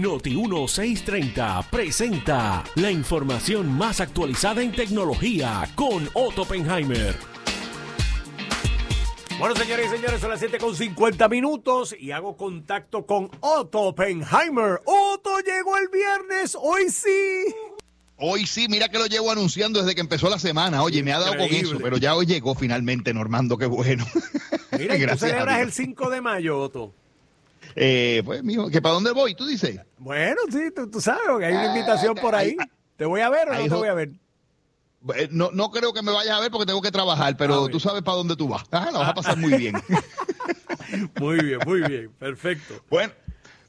Noti 1630 presenta la información más actualizada en tecnología con Otto Oppenheimer. Bueno, señores y señores, son las 7 con 50 minutos y hago contacto con Otto Oppenheimer. Otto llegó el viernes, hoy sí. Hoy sí, mira que lo llevo anunciando desde que empezó la semana. Oye, me ha dado con eso, pero ya hoy llegó finalmente, Normando, qué bueno. Mira, y tú Gracias a celebras el 5 de mayo, Otto. Eh, pues, mijo, ¿que para dónde voy? Tú dices. Bueno, sí, tú, tú sabes que hay una invitación por ahí. ¿Te voy a ver o no te voy a ver? Eh, No, no creo que me vayas a ver porque tengo que trabajar, Ah, pero bien. tú sabes para dónde tú vas. Ah, la vas a pasar muy bien. Muy bien, muy bien, perfecto. bueno.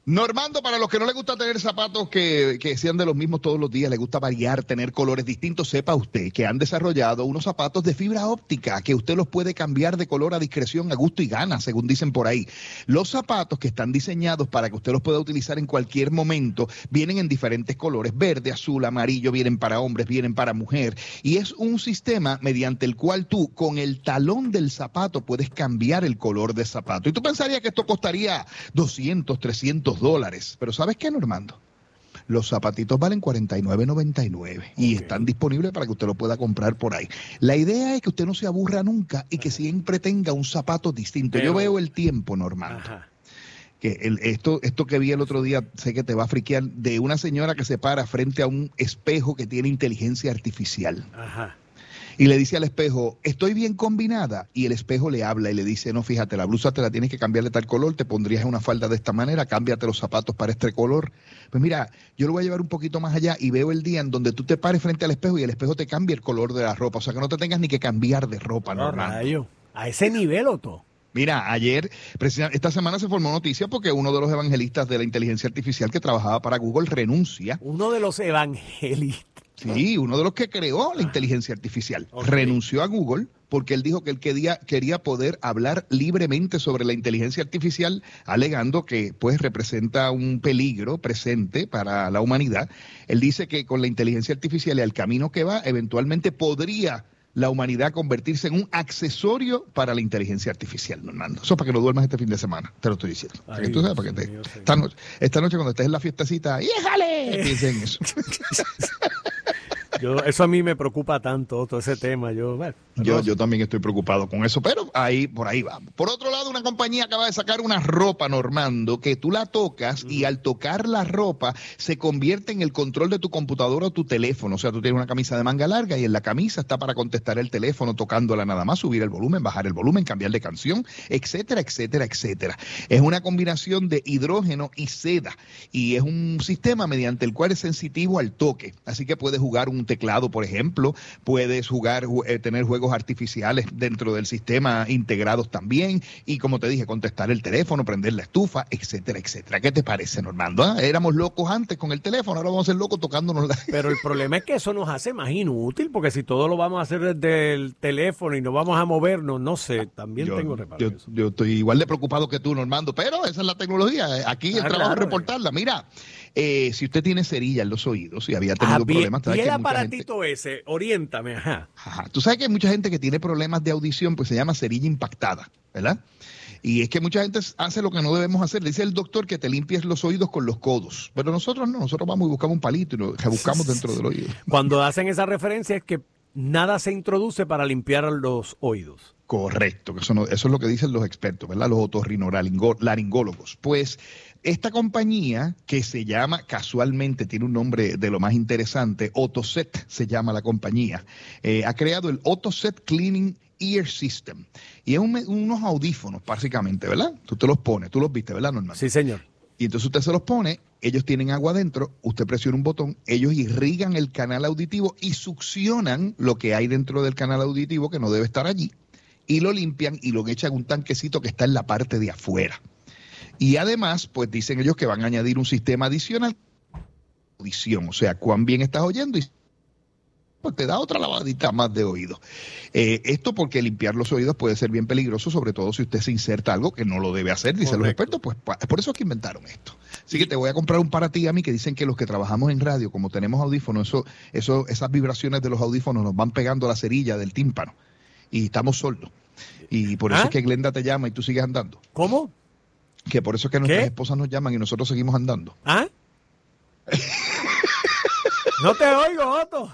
Normando, para los que no les gusta tener zapatos que, que sean de los mismos todos los días, les gusta variar, tener colores distintos, sepa usted que han desarrollado unos zapatos de fibra óptica que usted los puede cambiar de color a discreción, a gusto y gana, según dicen por ahí. Los zapatos que están diseñados para que usted los pueda utilizar en cualquier momento vienen en diferentes colores, verde, azul, amarillo, vienen para hombres, vienen para mujer. Y es un sistema mediante el cual tú con el talón del zapato puedes cambiar el color del zapato. Y tú pensarías que esto costaría 200, 300 dólares. Pero ¿sabes qué, Normando? Los zapatitos valen 49.99 y están disponibles para que usted lo pueda comprar por ahí. La idea es que usted no se aburra nunca y que siempre tenga un zapato distinto. Pero- Yo veo el tiempo, Normando Ajá. que el- esto, esto que vi el otro día, sé que te va a friquear, de una señora que se para frente a un espejo que tiene inteligencia artificial Ajá. Y le dice al espejo, estoy bien combinada, y el espejo le habla y le dice, no, fíjate, la blusa te la tienes que cambiar de tal color, te pondrías una falda de esta manera, cámbiate los zapatos para este color. Pues mira, yo lo voy a llevar un poquito más allá y veo el día en donde tú te pares frente al espejo y el espejo te cambia el color de la ropa, o sea que no te tengas ni que cambiar de ropa, No, rayo. A ese nivel, Otto. Mira, ayer, precisamente, esta semana se formó noticia porque uno de los evangelistas de la inteligencia artificial que trabajaba para Google renuncia. Uno de los evangelistas. Sí, uno de los que creó la inteligencia artificial. Renunció a Google porque él dijo que él quería, quería poder hablar libremente sobre la inteligencia artificial, alegando que pues representa un peligro presente para la humanidad. Él dice que con la inteligencia artificial y al camino que va, eventualmente podría la humanidad convertirse en un accesorio para la inteligencia artificial, Normando. Eso para que no duermas este fin de semana, te lo estoy diciendo. Para que Ay, tú sabes, para que te- mío, esta, noche, esta noche cuando estés en la fiestecita, ¡híjale! Piensa en eso. Yo, eso a mí me preocupa tanto, Otto, ese tema. Yo, bueno, Yo, yo también estoy preocupado con eso, pero ahí, por ahí vamos. Por otro lado, una compañía acaba de sacar una ropa, Normando, que tú la tocas y al tocar la ropa se convierte en el control de tu computadora o tu teléfono. O sea, tú tienes una camisa de manga larga y en la camisa está para contestar el teléfono tocándola nada más, subir el volumen, bajar el volumen, cambiar de canción, etcétera, etcétera, etcétera. Es una combinación de hidrógeno y seda y es un sistema mediante el cual es sensitivo al toque. Así que puedes jugar un teclado, por ejemplo, puedes jugar, ju- eh, tener juegos artificiales dentro del sistema integrados también y como te dije, contestar el teléfono, prender la estufa, etcétera, etcétera. ¿Qué te parece, Normando? ah? Éramos locos antes con el teléfono, ahora vamos a ser locos tocándonos la... Pero el problema es que eso nos hace más inútil, porque si todo lo vamos a hacer desde el teléfono y no vamos a movernos, no sé, también Yo, tengo reparo. yo- estoy igual de preocupado que tú, Normando, pero esa es la tecnología. Aquí el Ah, trabajo claro. es reportarla. Mira, eh, si usted tiene cerilla en los oídos y había tenido Ah, bien. problemas, y el gente- aparatito ese, oriéntame, ajá. Ajá. Tú sabes que hay mucha gente que tiene problemas de audición, pues se llama cerilla impactada, ¿verdad? Y es que mucha gente hace lo que no debemos hacer. Le dice el doctor que te limpies los oídos con los codos. Pero nosotros no, nosotros vamos y buscamos un palito y lo buscamos dentro del oído. Cuando hacen esa referencia es que nada se introduce para limpiar los oídos. Correcto, eso, no- eso es lo que dicen los expertos, ¿verdad? Los otorrinolaringólogos. Pues esta compañía que se llama, casualmente tiene un nombre de lo más interesante, Otoset se llama la compañía, eh, ha creado el Otoset Cleaning Ear System. Y es un unos audífonos, básicamente, ¿verdad? Tú te los pones, tú los viste, ¿verdad, Normal? Sí, señor. Y entonces usted se los pone, ellos tienen agua adentro, usted presiona un botón, ellos irrigan el canal auditivo y succionan lo que hay dentro del canal auditivo que no debe estar allí, y lo limpian y lo echan en un tanquecito que está en la parte de afuera. Y además, pues dicen ellos que van a añadir un sistema adicional audición, o sea, cuán bien estás oyendo y pues te da otra lavadita más de oído. Eh, esto porque limpiar los oídos puede ser bien peligroso, sobre todo si usted se inserta algo que no lo debe hacer, dicen los expertos, pues pa- por eso es que inventaron esto. Así que te voy a comprar un para ti a mí que dicen que los que trabajamos en radio, como tenemos audífonos, eso, eso, esas vibraciones de los audífonos nos van pegando a la cerilla del tímpano y estamos sordos. Y por eso ¿Ah? es que Glenda te llama y tú sigues andando. ¿Cómo? Que por eso es que nuestras ¿Qué? esposas nos llaman y nosotros seguimos andando. ¿Ah? No te oigo, Otto.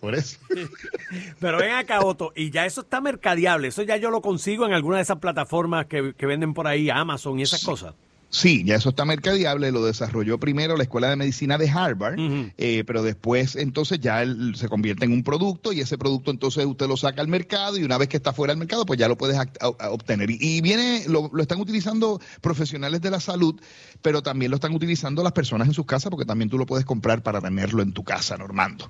Por eso. Pero ven acá, Otto, y ya eso está mercadeable. Eso ya yo lo consigo en alguna de esas plataformas que, que venden por ahí, Amazon y esas cosas. Sí, ya eso está mercadeable, lo desarrolló primero la Escuela de Medicina de Harvard, eh, pero después entonces ya él se convierte en un producto y ese producto entonces usted lo saca al mercado y una vez que está fuera del mercado pues ya lo puedes obtener. Y, viene, lo, están utilizando profesionales de la salud, pero también lo están utilizando las personas en sus casas porque también tú lo puedes comprar para tenerlo en tu casa, Normando.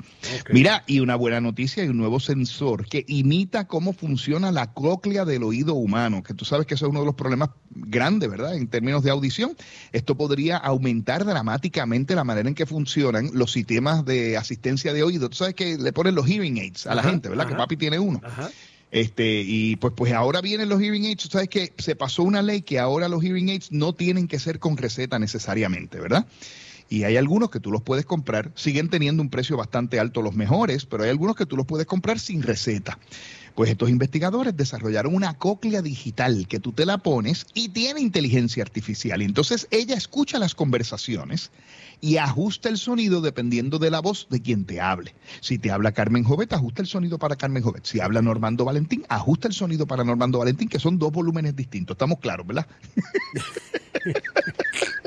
Mira, y una buena noticia, hay un nuevo sensor que imita cómo funciona la cóclea del oído humano, que tú sabes que eso es uno de los problemas grandes, ¿verdad? En términos de audición esto podría aumentar dramáticamente la manera en que funcionan los sistemas de asistencia de oído. Tú sabes que le ponen los hearing aids a la gente, ¿verdad? Que papi tiene uno. Este, y pues, pues ahora vienen los hearing aids. Tú sabes que se pasó una ley que ahora los hearing aids no tienen que ser con receta necesariamente, ¿verdad? y hay algunos que tú los puedes comprar, siguen teniendo un precio bastante alto los mejores, pero hay algunos que tú los puedes comprar sin receta. Pues estos investigadores desarrollaron una cóclea digital que tú te la pones y tiene inteligencia artificial. Entonces ella escucha las conversaciones y ajusta el sonido dependiendo de la voz de quien te hable. Si te habla Carmen Jovet, ajusta el sonido para Carmen Jovet. Si habla Normando Valentín, ajusta el sonido para Normando Valentín, que son dos volúmenes distintos. Estamos claros, ¿verdad?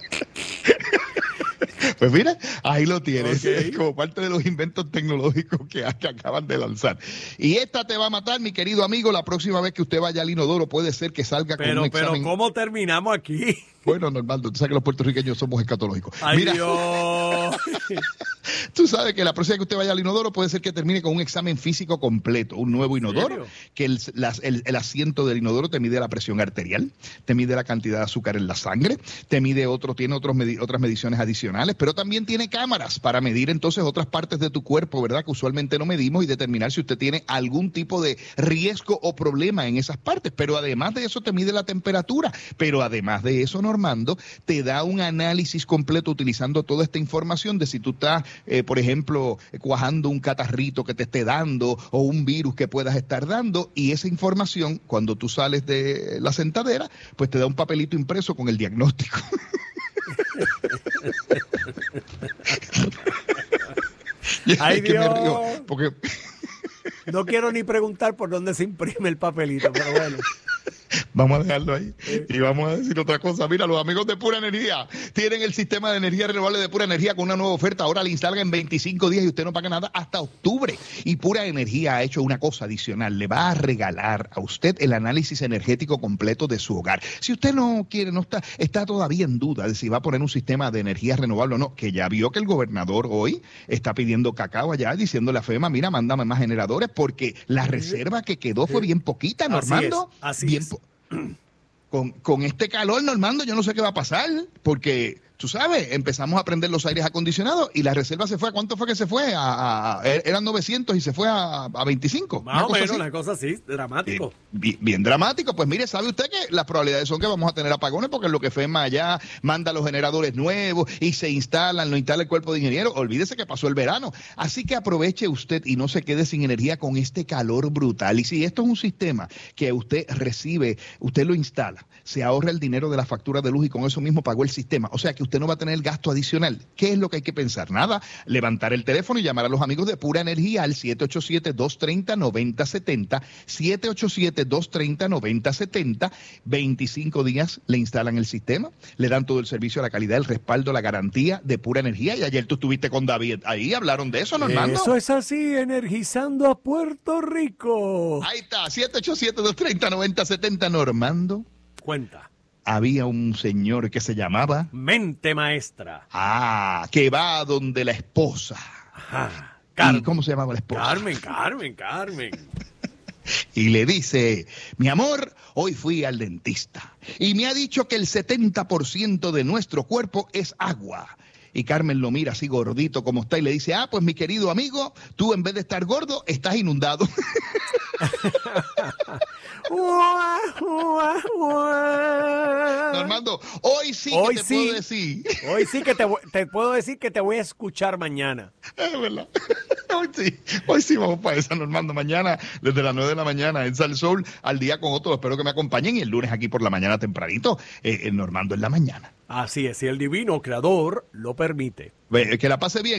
Pues mira, ahí lo tienes, como parte de los inventos tecnológicos que, acaban de lanzar. Y esta te va a matar, mi querido amigo, la próxima vez que usted vaya al inodoro puede ser que salga con un examen. Pero ¿cómo terminamos aquí? Bueno, Normaldo, tú sabes que los puertorriqueños somos escatológicos. Ay, Mira, Dios. tú sabes que la próxima vez que usted vaya al inodoro puede ser que termine con un examen físico completo, un nuevo inodoro, que el, el, asiento del inodoro te mide la presión arterial, te mide la cantidad de azúcar en la sangre, te mide otro, tiene otros otras mediciones adicionales, pero también tiene cámaras para medir entonces otras partes de tu cuerpo, ¿verdad? Que usualmente no medimos y determinar si usted tiene algún tipo de riesgo o problema en esas partes. Pero además de eso te mide la temperatura, pero además de eso, Normando, te da un análisis completo utilizando toda esta información de si tú estás, eh, por ejemplo, cuajando un catarrito que te esté dando o un virus que puedas estar dando y esa información, cuando tú sales de la sentadera, pues te da un papelito impreso con el diagnóstico. Ay, Dios. porque... No quiero ni preguntar por dónde se imprime el papelito, pero bueno. Vamos a dejarlo ahí. Y vamos a decir otra cosa. Mira, los amigos de Pura Energía tienen el sistema de energía renovable de Pura Energía con una nueva oferta. Ahora le instalan en 25 días y usted no paga nada hasta octubre. Y Pura Energía ha hecho una cosa adicional. Le va a regalar a usted el análisis energético completo de su hogar. Si usted no quiere, no está, está todavía en duda de si va a poner un sistema de energía renovable o no, que ya vio que el gobernador hoy está pidiendo cacao allá, diciéndole a FEMA, mira, mándame más generadores, porque la reserva que quedó fue bien poquita, Normando. Así bien es con, con este calor, Normando, yo no sé qué va a pasar, porque tú sabes, empezamos a prender los aires acondicionados y la reserva se fue. ¿A cuánto fue que se fue? A, eran 900 y se fue a, a 25. Más o menos, una cosa así, dramático. Bien, dramático. Pues mire, ¿sabe usted que las probabilidades son que vamos a tener apagones? Porque lo que FEMA allá manda los generadores nuevos y se instalan, lo instala el cuerpo de ingenieros. Olvídese que pasó el verano. Así que aproveche usted y no se quede sin energía con este calor brutal. Y si esto es un sistema que usted recibe, usted lo instala, se ahorra el dinero de la factura de luz y con eso mismo pagó el sistema. O sea que usted no va a tener el gasto adicional. ¿Qué es lo que hay que pensar? Nada, levantar el teléfono y llamar a los amigos de Pura Energía al 787-230-9070, 787-230-9070, 25 días le instalan el sistema, le dan todo el servicio, la calidad, el respaldo, la garantía de Pura Energía. Y ayer tú estuviste con David ahí, hablaron de eso, Normando. Eso es así, energizando a Puerto Rico. Ahí está, 787-230-9070, Normando. Cuenta había un señor que se llamaba Mente Maestra. Ah, que va donde la esposa. Ajá. ¿Cómo se llamaba la esposa? Carmen, Carmen, Carmen. y le dice, mi amor, hoy fui al dentista y me ha dicho que el 70% de nuestro cuerpo es agua. Y Carmen lo mira así gordito como está y le dice, ah, pues mi querido amigo, tú en vez de estar gordo, estás inundado. Normando, hoy sí que te puedo decir. Hoy sí que te, puedo decir que te voy a escuchar mañana. Es verdad. Hoy sí, hoy sí vamos para esa, Normando. Mañana, desde las 9 de la mañana en Sal Sol, al día con otro. Espero que me acompañen y el lunes aquí por la mañana tempranito, eh, Normando en la mañana. Así es, si el divino creador lo permite. Que la pase bien.